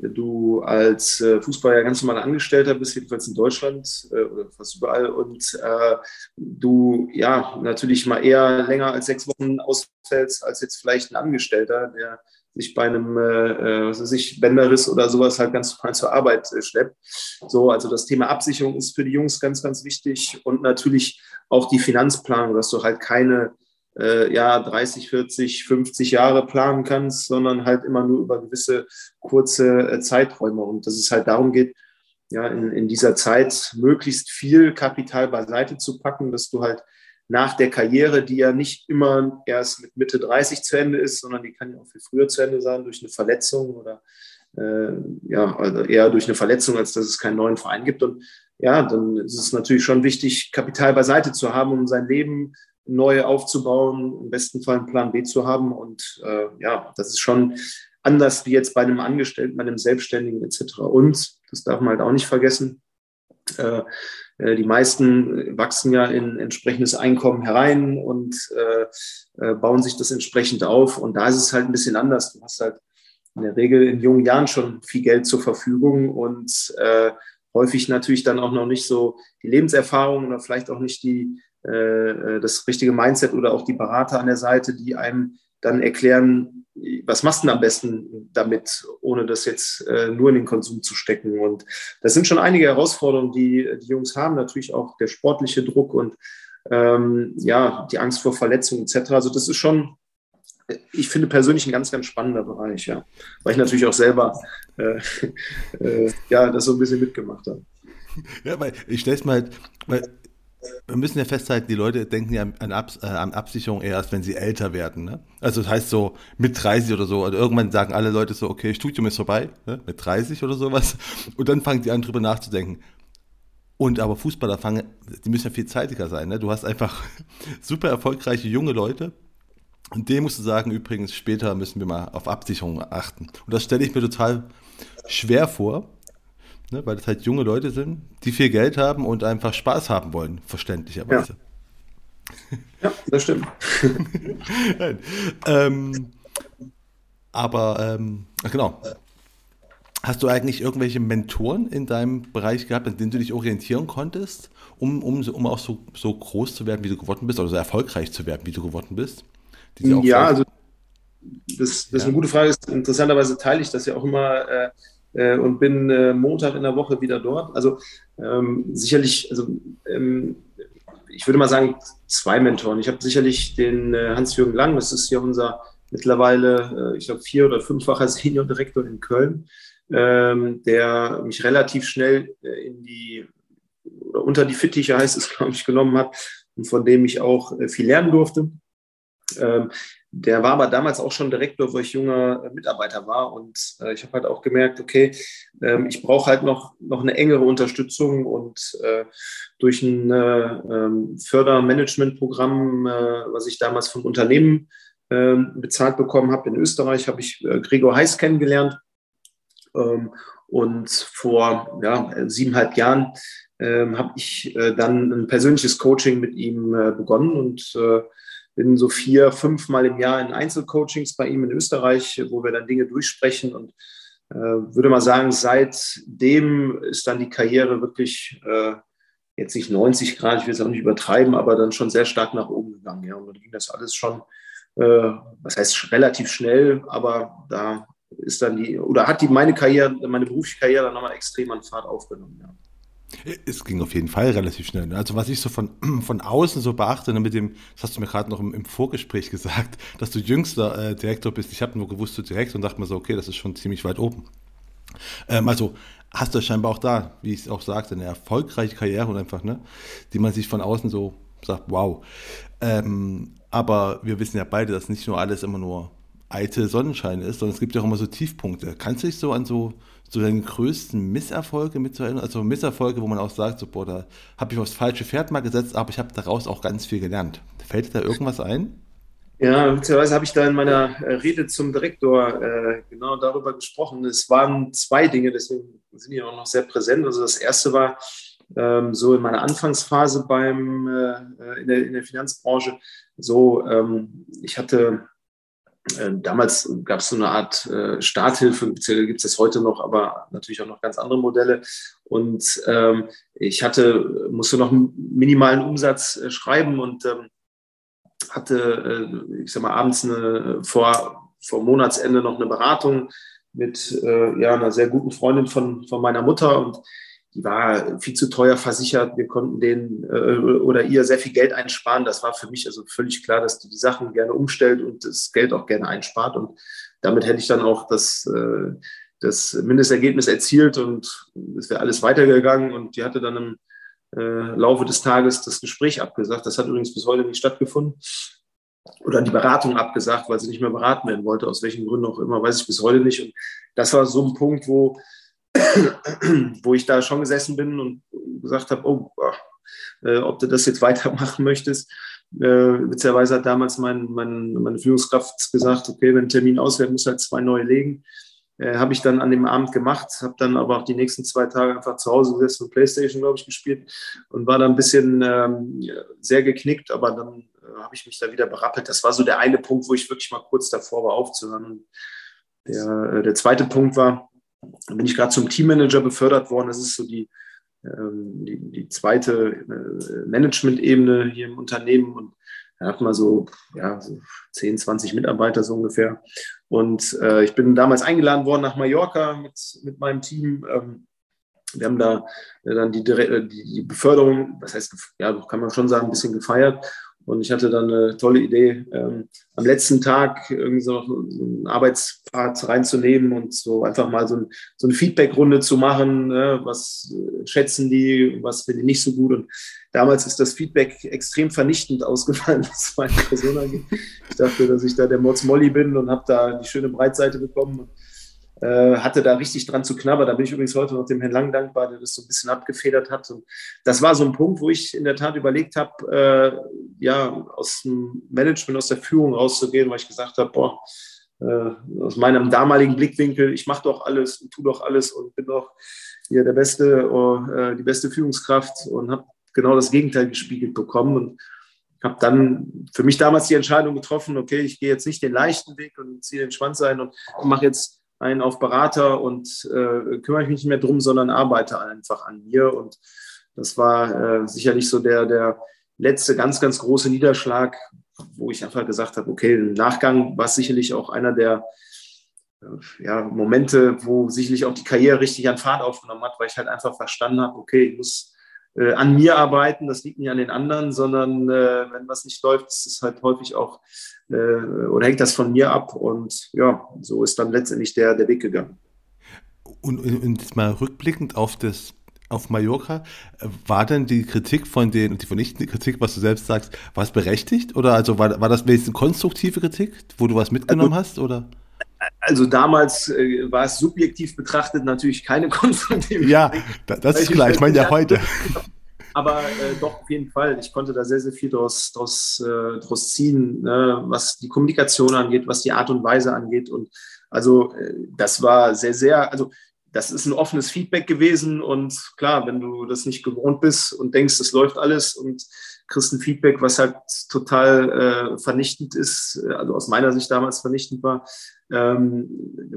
du als äh, Fußballer ganz normaler Angestellter bist, jedenfalls in Deutschland äh, oder fast überall, und äh, du ja natürlich mal eher länger als sechs Wochen ausfällst als jetzt vielleicht ein Angestellter, der sich bei einem, äh, was weiß ich, Bänderriss oder sowas halt ganz normal zur Arbeit äh, schleppt. So, also das Thema Absicherung ist für die Jungs ganz, ganz wichtig und natürlich auch die Finanzplanung, dass du halt keine äh, ja 30, 40, 50 Jahre planen kannst, sondern halt immer nur über gewisse kurze äh, Zeiträume. Und dass es halt darum geht, ja, in, in dieser Zeit möglichst viel Kapital beiseite zu packen, dass du halt nach der Karriere, die ja nicht immer erst mit Mitte 30 zu Ende ist, sondern die kann ja auch viel früher zu Ende sein durch eine Verletzung oder äh, ja, also eher durch eine Verletzung, als dass es keinen neuen Verein gibt. Und ja, dann ist es natürlich schon wichtig, Kapital beiseite zu haben, um sein Leben neu aufzubauen, im besten Fall einen Plan B zu haben. Und äh, ja, das ist schon anders wie jetzt bei einem Angestellten, bei einem Selbstständigen etc. Und, das darf man halt auch nicht vergessen, äh, äh, die meisten wachsen ja in entsprechendes Einkommen herein und äh, bauen sich das entsprechend auf. Und da ist es halt ein bisschen anders. Du hast halt in der Regel in jungen Jahren schon viel Geld zur Verfügung und häufig natürlich dann auch noch nicht so die Lebenserfahrung oder vielleicht auch nicht die, das richtige Mindset oder auch die Berater an der Seite, die einem dann erklären, was machst du denn am besten damit, ohne das jetzt äh, nur in den Konsum zu stecken. Und das sind schon einige Herausforderungen, die die Jungs haben. Natürlich auch der sportliche Druck und ähm, ja, die Angst vor Verletzungen etc. Also das ist schon, ich finde persönlich ein ganz, ganz spannender Bereich, ja. Weil ich natürlich auch selber äh, äh, ja, das so ein bisschen mitgemacht habe. Ja, weil ich stelle es mal, weil wir müssen ja festhalten, die Leute denken ja an, Abs äh, an Absicherung erst, wenn sie älter werden. Ne? Also das heißt so mit 30 oder so. Und irgendwann sagen alle Leute so, okay, Studium ist vorbei, ne? mit 30 oder sowas. Und dann fangen die an, drüber nachzudenken. Und aber Fußballer fangen, die müssen ja viel zeitiger sein. Ne? Du hast einfach super erfolgreiche junge Leute. Und dem musst du sagen, übrigens, später müssen wir mal auf Absicherung achten. Und das stelle ich mir total schwer vor, ne, weil das halt junge Leute sind, die viel Geld haben und einfach Spaß haben wollen, verständlicherweise. Ja, ja das stimmt. ähm, aber ähm, genau. Hast du eigentlich irgendwelche Mentoren in deinem Bereich gehabt, an denen du dich orientieren konntest, um, um, um auch so, so groß zu werden, wie du geworden bist, oder so erfolgreich zu werden, wie du geworden bist? ja, also das, das ja. ist eine gute Frage. Interessanterweise teile ich das ja auch immer äh, äh, und bin äh, Montag in der Woche wieder dort. Also ähm, sicherlich, also ähm, ich würde mal sagen, zwei Mentoren. Ich habe sicherlich den äh, Hans-Jürgen Lang, das ist ja unser mittlerweile, äh, ich glaube, vier- oder fünffacher Senior-Direktor in Köln, ähm, der mich relativ schnell äh, in die oder unter die Fittiche heißt es, glaube ich, genommen hat und von dem ich auch äh, viel lernen durfte. Ähm, der war aber damals auch schon Direktor, wo ich junger äh, Mitarbeiter war. Und äh, ich habe halt auch gemerkt, okay, ähm, ich brauche halt noch, noch eine engere Unterstützung. Und äh, durch ein äh, ähm, Fördermanagementprogramm, äh, was ich damals vom Unternehmen ähm, bezahlt bekommen habe in Österreich, habe ich äh, Gregor Heiß kennengelernt. Ähm, und vor ja, siebeneinhalb Jahren ähm, habe ich dann ein persönliches Coaching mit ihm begonnen und bin so vier, fünf Mal im Jahr in Einzelcoachings bei ihm in Österreich, wo wir dann Dinge durchsprechen und äh, würde mal sagen, seitdem ist dann die Karriere wirklich äh, jetzt nicht 90 Grad, ich will es auch nicht übertreiben, aber dann schon sehr stark nach oben gegangen. Ja. Und dann ging das alles schon, äh, was heißt relativ schnell, aber da ist dann die, oder hat die meine Karriere, meine berufliche Karriere dann nochmal extrem an Fahrt aufgenommen. Ja. Es ging auf jeden Fall relativ schnell. Ne? Also was ich so von, von außen so beachte, ne, mit dem, das hast du mir gerade noch im, im, Vorgespräch gesagt, dass du jüngster äh, Direktor bist. Ich habe nur gewusst, du direkt und dachte mir so, okay, das ist schon ziemlich weit oben. Ähm, also hast du scheinbar auch da, wie ich es auch sagte, eine erfolgreiche Karriere und einfach, ne, die man sich von außen so sagt, wow. Ähm, aber wir wissen ja beide, dass nicht nur alles immer nur alte Sonnenschein ist, sondern es gibt ja auch immer so Tiefpunkte. Kannst du dich so an so so deine größten Misserfolge mitzuerinnern? Also Misserfolge, wo man auch sagt, so, boah, da habe ich aufs falsche Pferd mal gesetzt, aber ich habe daraus auch ganz viel gelernt. Fällt da irgendwas ein? Ja, beziehungsweise habe ich da in meiner äh, Rede zum Direktor äh, genau darüber gesprochen. Es waren zwei Dinge, deswegen sind die auch noch sehr präsent. Also das erste war ähm, so in meiner Anfangsphase beim, äh, in, der, in der Finanzbranche. So, ähm, ich hatte damals gab es so eine Art äh, Starthilfe, beziehungsweise gibt es das heute noch, aber natürlich auch noch ganz andere Modelle. Und ähm, ich hatte, musste noch einen minimalen Umsatz äh, schreiben und ähm, hatte, äh, ich sag mal, abends eine, vor, vor Monatsende noch eine Beratung mit äh, ja, einer sehr guten Freundin von, von meiner Mutter und die war viel zu teuer versichert. Wir konnten denen äh, oder ihr sehr viel Geld einsparen. Das war für mich also völlig klar, dass die die Sachen gerne umstellt und das Geld auch gerne einspart. Und damit hätte ich dann auch das, äh, das Mindestergebnis erzielt und es wäre alles weitergegangen. Und die hatte dann im äh, Laufe des Tages das Gespräch abgesagt. Das hat übrigens bis heute nicht stattgefunden. Oder die Beratung abgesagt, weil sie nicht mehr beraten werden wollte, aus welchen Gründen auch immer, weiß ich bis heute nicht. Und das war so ein Punkt, wo wo ich da schon gesessen bin und gesagt habe, oh, äh, ob du das jetzt weitermachen möchtest. Äh, witzigerweise hat damals mein, mein, meine Führungskraft gesagt, okay, wenn ein Termin ausfällt, muss halt zwei neue legen. Äh, habe ich dann an dem Abend gemacht, habe dann aber auch die nächsten zwei Tage einfach zu Hause gesessen und Playstation, glaube ich, gespielt und war dann ein bisschen ähm, sehr geknickt, aber dann äh, habe ich mich da wieder berappelt. Das war so der eine Punkt, wo ich wirklich mal kurz davor war aufzuhören. Und der, äh, der zweite Punkt war, bin ich gerade zum Teammanager befördert worden. Das ist so die, ähm, die, die zweite äh, Management-Ebene hier im Unternehmen und da hat man so, ja, so 10, 20 Mitarbeiter so ungefähr. Und äh, ich bin damals eingeladen worden nach Mallorca mit, mit meinem Team. Ähm, wir haben da äh, dann die, die, die Beförderung, das heißt, ja, kann man schon sagen, ein bisschen gefeiert. Und ich hatte dann eine tolle Idee, ähm, am letzten Tag irgendwie so einen Arbeitspart reinzunehmen und so einfach mal so, ein, so eine Feedback-Runde zu machen. Ne? Was schätzen die, was finden die nicht so gut? Und damals ist das Feedback extrem vernichtend ausgefallen, was meine Person angeht. Ich dachte, dass ich da der Mods Molly bin und habe da die schöne Breitseite bekommen. Äh, hatte da richtig dran zu knabbern. Da bin ich übrigens heute noch dem Herrn Lang dankbar, der das so ein bisschen abgefedert hat. Und das war so ein Punkt, wo ich in der Tat überlegt habe, äh, ja, aus dem Management, aus der Führung rauszugehen, weil ich gesagt habe, boah, äh, aus meinem damaligen Blickwinkel, ich mache doch alles und tue doch alles und bin doch hier der beste, äh, die beste Führungskraft und habe genau das Gegenteil gespiegelt bekommen und habe dann für mich damals die Entscheidung getroffen, okay, ich gehe jetzt nicht den leichten Weg und ziehe den Schwanz ein und mache jetzt einen auf Berater und äh, kümmere ich mich nicht mehr drum, sondern arbeite einfach an mir. Und das war äh, sicherlich so der, der letzte ganz, ganz große Niederschlag, wo ich einfach gesagt habe, okay, im Nachgang war sicherlich auch einer der äh, ja, Momente, wo sicherlich auch die Karriere richtig an Fahrt aufgenommen hat, weil ich halt einfach verstanden habe, okay, ich muss äh, an mir arbeiten, das liegt nicht an den anderen, sondern äh, wenn was nicht läuft, ist es halt häufig auch äh, oder hängt das von mir ab und ja, so ist dann letztendlich der, der Weg gegangen. Und, und jetzt mal rückblickend auf das auf Mallorca, war denn die Kritik von den, die vernichtende Kritik, was du selbst sagst, war es berechtigt? Oder also war, war das wenigstens konstruktive Kritik, wo du was mitgenommen also, hast? Oder? Also damals äh, war es subjektiv betrachtet natürlich keine konstruktive Ja, das, ist klar, ich meine ja heute. Aber äh, doch, auf jeden Fall. Ich konnte da sehr, sehr viel daraus, daraus, äh, daraus ziehen, ne? was die Kommunikation angeht, was die Art und Weise angeht. Und also äh, das war sehr, sehr, also das ist ein offenes Feedback gewesen. Und klar, wenn du das nicht gewohnt bist und denkst, es läuft alles und kriegst ein Feedback, was halt total äh, vernichtend ist, also aus meiner Sicht damals vernichtend war, ähm,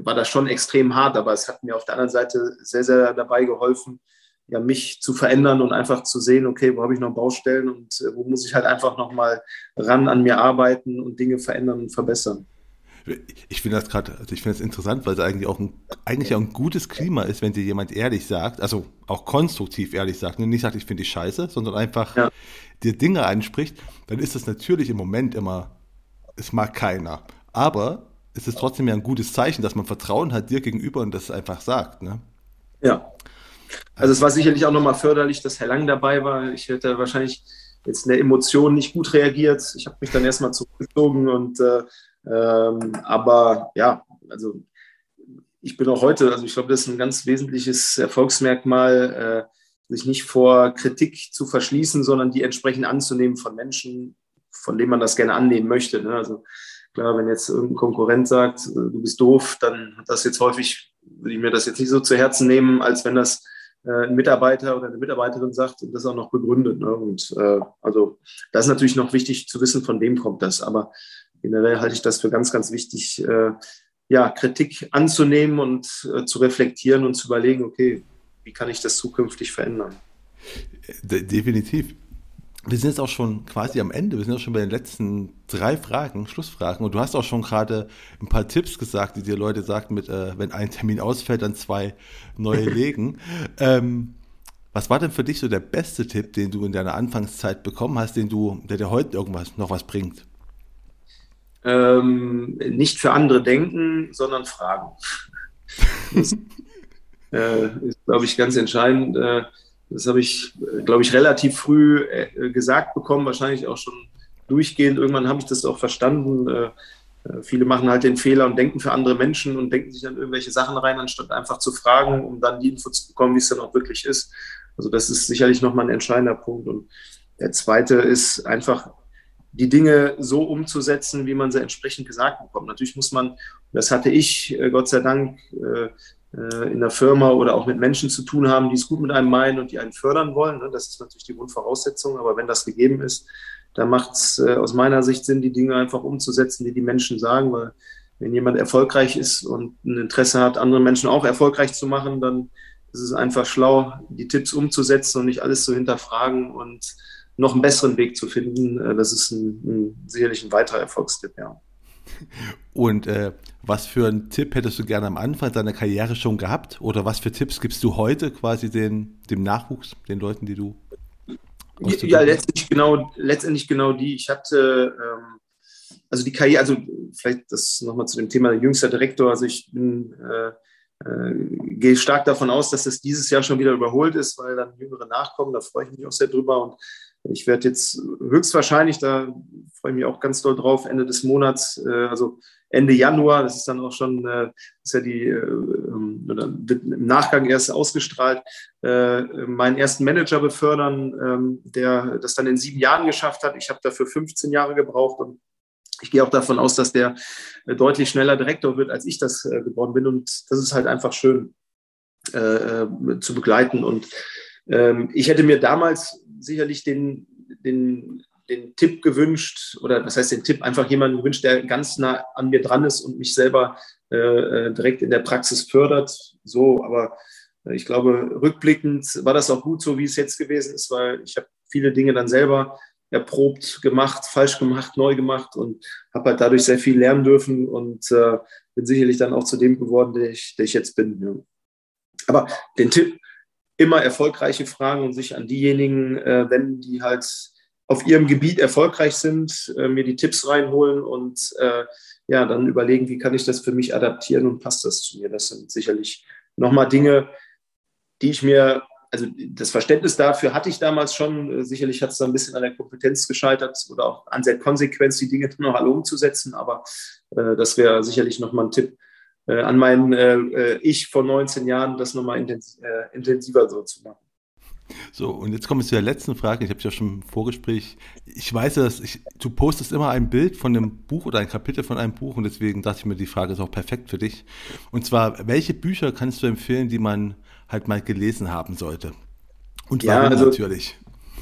war das schon extrem hart. Aber es hat mir auf der anderen Seite sehr, sehr dabei geholfen, ja, mich zu verändern und einfach zu sehen, okay, wo habe ich noch Baustellen und äh, wo muss ich halt einfach nochmal ran an mir arbeiten und Dinge verändern und verbessern. Ich finde das gerade, also ich finde das interessant, weil es eigentlich auch ein, eigentlich auch ein gutes Klima ist, wenn dir jemand ehrlich sagt, also auch konstruktiv ehrlich sagt, und nicht sagt, ich finde dich scheiße, sondern einfach ja. dir Dinge anspricht, dann ist das natürlich im Moment immer, es mag keiner. Aber es ist trotzdem ja ein gutes Zeichen, dass man Vertrauen hat dir gegenüber und das einfach sagt. Ne? Ja, also es war sicherlich auch nochmal förderlich, dass Herr Lang dabei war. Ich hätte wahrscheinlich jetzt in der Emotion nicht gut reagiert. Ich habe mich dann erstmal zurückgezogen und äh, ähm, aber ja, also ich bin auch heute, also ich glaube, das ist ein ganz wesentliches Erfolgsmerkmal, äh, sich nicht vor Kritik zu verschließen, sondern die entsprechend anzunehmen von Menschen, von denen man das gerne annehmen möchte. Ne? Also klar, wenn jetzt irgendein Konkurrent sagt, äh, du bist doof, dann hat das jetzt häufig, würde ich mir das jetzt nicht so zu Herzen nehmen, als wenn das äh, ein Mitarbeiter oder eine Mitarbeiterin sagt und das auch noch begründet. Ne? Und äh, also das ist natürlich noch wichtig zu wissen, von wem kommt das. Aber generell halte ich das für ganz, ganz wichtig, äh, ja, Kritik anzunehmen und äh, zu reflektieren und zu überlegen, okay, wie kann ich das zukünftig verändern? Definitiv. Wir sind jetzt auch schon quasi am Ende. Wir sind auch schon bei den letzten drei Fragen, Schlussfragen. Und du hast auch schon gerade ein paar Tipps gesagt, die dir Leute sagten, mit, äh, wenn ein Termin ausfällt, dann zwei neue legen. ähm, was war denn für dich so der beste Tipp, den du in deiner Anfangszeit bekommen hast, den du, der dir heute irgendwas noch was bringt? Ähm, nicht für andere denken, sondern fragen. Das äh, ist, glaube ich, ganz entscheidend. Äh, das habe ich, glaube ich, relativ früh äh, gesagt bekommen, wahrscheinlich auch schon durchgehend. Irgendwann habe ich das auch verstanden. Äh, viele machen halt den Fehler und denken für andere Menschen und denken sich an irgendwelche Sachen rein, anstatt einfach zu fragen, um dann die Info zu bekommen, wie es dann auch wirklich ist. Also das ist sicherlich nochmal ein entscheidender Punkt. Und der zweite ist einfach die Dinge so umzusetzen, wie man sie entsprechend gesagt bekommt. Natürlich muss man, das hatte ich äh, Gott sei Dank äh, äh, in der Firma oder auch mit Menschen zu tun haben, die es gut mit einem meinen und die einen fördern wollen. Ne? Das ist natürlich die Grundvoraussetzung. Aber wenn das gegeben ist, dann macht es aus meiner Sicht Sinn, die Dinge einfach umzusetzen, die die Menschen sagen. Weil wenn jemand erfolgreich ist und ein Interesse hat, andere Menschen auch erfolgreich zu machen, dann ist es einfach schlau, die Tipps umzusetzen und nicht alles zu hinterfragen und noch einen besseren Weg zu finden. Äh, das ist ein, ein, sicherlich ein weiterer Erfolgstipp, ja. Und äh, was für einen Tipp hättest du gerne am Anfang deiner Karriere schon gehabt? Oder was für Tipps gibst du heute quasi den, dem Nachwuchs, den Leuten, die du. Ja, letztendlich genau, letztendlich genau die. Ich hatte, ähm, also die Karriere, also vielleicht das nochmal zu dem Thema jüngster Direktor. Also ich bin, äh, äh, gehe stark davon aus, dass es dieses Jahr schon wieder überholt ist, weil dann Jüngere nachkommen. Da freue ich mich auch sehr drüber. Und ich werde jetzt höchstwahrscheinlich, da freue ich mich auch ganz doll drauf, Ende des Monats, äh, also Ende Januar, das ist dann auch schon, äh, ist ja die, äh, ähm, im Nachgang erst ausgestrahlt, äh, meinen ersten Manager befördern, ähm, der das dann in sieben Jahren geschafft hat. Ich habe dafür 15 Jahre gebraucht und ich gehe auch davon aus, dass der äh, deutlich schneller Direktor wird, als ich das äh, geworden bin. Und das ist halt einfach schön äh, zu begleiten. Und ähm, ich hätte mir damals sicherlich den, den, den Tipp gewünscht, oder das heißt den Tipp, einfach jemanden gewünscht, der ganz nah an mir dran ist und mich selber äh, äh direkt in der Praxis fördert. So, aber äh, ich glaube, rückblickend war das auch gut so, wie es jetzt gewesen ist, weil ich habe viele Dinge dann selber erprobt, gemacht, falsch gemacht, neu gemacht und habe halt dadurch sehr viel lernen dürfen und äh, bin sicherlich dann auch zu dem geworden, der ich, der ich jetzt bin. Ja. Aber den Tipp, immer erfolgreiche Fragen und sich an diejenigen äh, wenden, die halt auf ihrem Gebiet erfolgreich sind, äh, mir die Tipps reinholen und äh, ja, dann überlegen, wie kann ich das für mich adaptieren und passt das zu mir. Das sind sicherlich nochmal Dinge, die ich mir, also das Verständnis dafür hatte ich damals schon. Äh, sicherlich hat es da ein bisschen an der Kompetenz gescheitert oder auch an der Konsequenz, die Dinge noch alle umzusetzen, aber äh, das wäre sicherlich nochmal ein Tipp, äh, an mein äh, äh, Ich vor 19 Jahren, das nochmal intens äh, intensiver so zu machen. So, und jetzt kommen wir zu der letzten Frage. Ich habe es ja schon im Vorgespräch. Ich weiß, dass ich, du postest immer ein Bild von einem Buch oder ein Kapitel von einem Buch und deswegen dachte ich mir, die Frage ist auch perfekt für dich. Und zwar, welche Bücher kannst du empfehlen, die man halt mal gelesen haben sollte? Und warum ja, also, natürlich?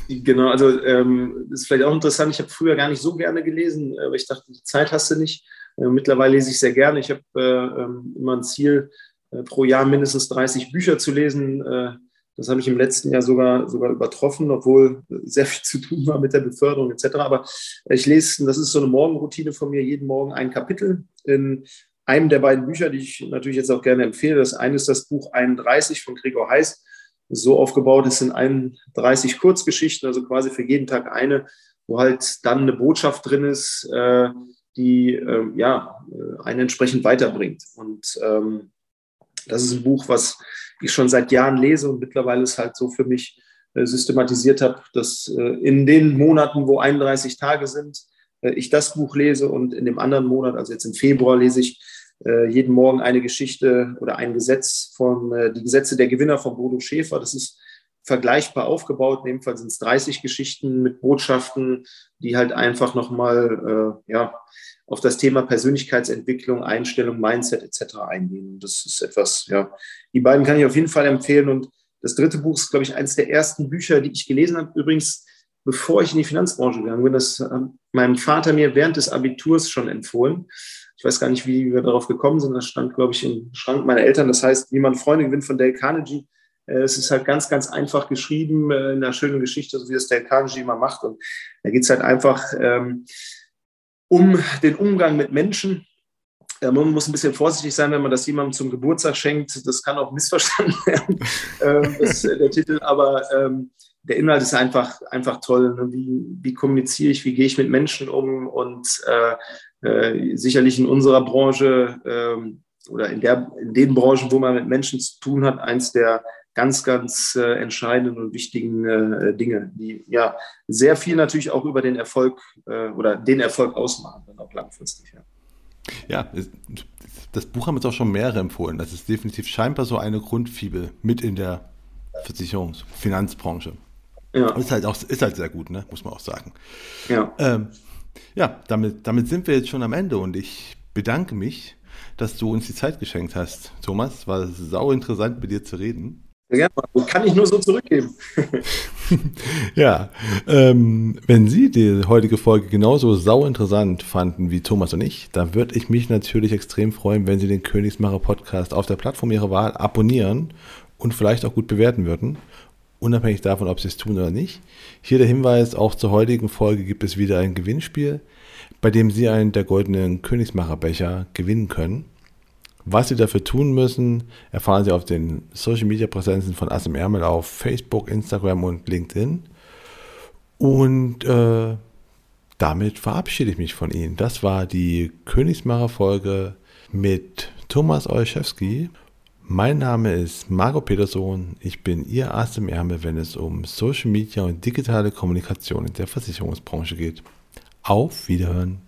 Genau, also ähm, ist vielleicht auch interessant. Ich habe früher gar nicht so gerne gelesen, aber ich dachte, die Zeit hast du nicht. Äh, mittlerweile lese ich sehr gerne. Ich habe äh, ähm, immer ein Ziel, äh, pro Jahr mindestens 30 Bücher zu lesen. das habe ich im letzten Jahr sogar, sogar übertroffen, obwohl sehr viel zu tun war mit der Beförderung etc. Aber ich lese, das ist so eine Morgenroutine von mir, jeden Morgen ein Kapitel in einem der beiden Bücher, die ich natürlich jetzt auch gerne empfehle. Das eine ist das Buch 31 von Gregor Heiß. Ist so aufgebaut, es sind 31 Kurzgeschichten, also quasi für jeden Tag eine, wo halt dann eine Botschaft drin ist, die ähm, ja, äh, einen entsprechend weiterbringt. Und ähm, das ist ein Buch, was ich schon seit Jahren lese und mittlerweile ist halt so für mich äh, systematisiert habe, dass äh, in den Monaten, wo 31 Tage sind, äh, ich das Buch lese und in dem anderen Monat, also jetzt im Februar, lese ich äh, jeden Morgen eine Geschichte oder ein Gesetz von äh, die Gesetze der Gewinner von Bodo Schäfer. Das ist vergleichbar aufgebaut. In dem Fall sind es 30 Geschichten mit Botschaften, die halt einfach nochmal äh, ja, auf das Thema Persönlichkeitsentwicklung, Einstellung, Mindset etc. eingehen. Und das ist etwas, ja, die beiden kann ich auf jeden Fall empfehlen. Und das dritte Buch ist, glaube ich, eines der ersten Bücher, die ich gelesen habe. Übrigens, bevor ich in die Finanzbranche gegangen bin, das hat meinem Vater mir während des Abiturs schon empfohlen. Ich weiß gar nicht, wie wir darauf gekommen sind. Das stand, glaube ich, im Schrank meiner Eltern. Das heißt, wie man Freunde gewinnt von Dale Carnegie. Äh, es ist halt ganz, ganz einfach geschrieben, äh, in einer schönen Geschichte, so wie es der Carnegie immer macht. Und da geht es halt einfach ähm, um den Umgang mit Menschen. Äh, man muss ein bisschen vorsichtig sein, wenn man das jemandem zum Geburtstag schenkt. Das kann auch missverstanden werden, ähm, das, der Titel. Aber ähm, der Inhalt ist einfach, einfach toll. Ne? Wie, wie kommuniziere ich, wie gehe ich mit Menschen um? Und äh, äh, sicherlich in unserer Branche ähm, oder in, der, in den Branchen, wo man mit Menschen zu tun hat, eins der ganz, ganz äh, entscheidenden und wichtigen äh, Dinge, die ja sehr viel natürlich auch über den Erfolg äh, oder den Erfolg ausmachen, dann auch langfristig. Ja. ja, das Buch haben jetzt auch schon mehrere empfohlen. Das ist definitiv scheinbar so eine Grundfibel mit in der Versicherungs-, Finanzbranche. Ja. Ist halt auch ist halt sehr gut, ne? muss man auch sagen. Ja, ähm, ja damit, damit sind wir jetzt schon am Ende und ich bedanke mich, dass du uns die Zeit geschenkt hast. Thomas, war sau interessant, mit dir zu reden. Gerne. Kann ich nur so zurückgeben. ja, ähm, wenn Sie die heutige Folge genauso sau interessant fanden wie Thomas und ich, dann würde ich mich natürlich extrem freuen, wenn Sie den Königsmacher Podcast auf der Plattform Ihrer Wahl abonnieren und vielleicht auch gut bewerten würden, unabhängig davon, ob Sie es tun oder nicht. Hier der Hinweis, auch zur heutigen Folge gibt es wieder ein Gewinnspiel, bei dem Sie einen der goldenen Königsmacherbecher gewinnen können. Was Sie dafür tun müssen, erfahren Sie auf den Social Media Präsenzen von Asim Ärmel auf Facebook, Instagram und LinkedIn. Und äh, damit verabschiede ich mich von Ihnen. Das war die Königsmacher Folge mit Thomas Olszewski. Mein Name ist Marco Peterson. Ich bin Ihr Ass im Ärmel, wenn es um Social Media und digitale Kommunikation in der Versicherungsbranche geht. Auf Wiederhören.